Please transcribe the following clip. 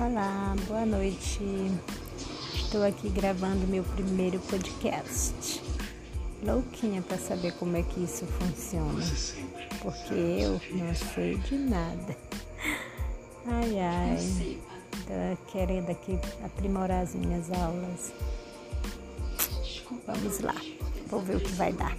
Olá, boa noite. Estou aqui gravando meu primeiro podcast. Louquinha para saber como é que isso funciona, porque eu não sei de nada. Ai, ai, tô querendo aqui aprimorar as minhas aulas. Vamos lá, vou ver o que vai dar.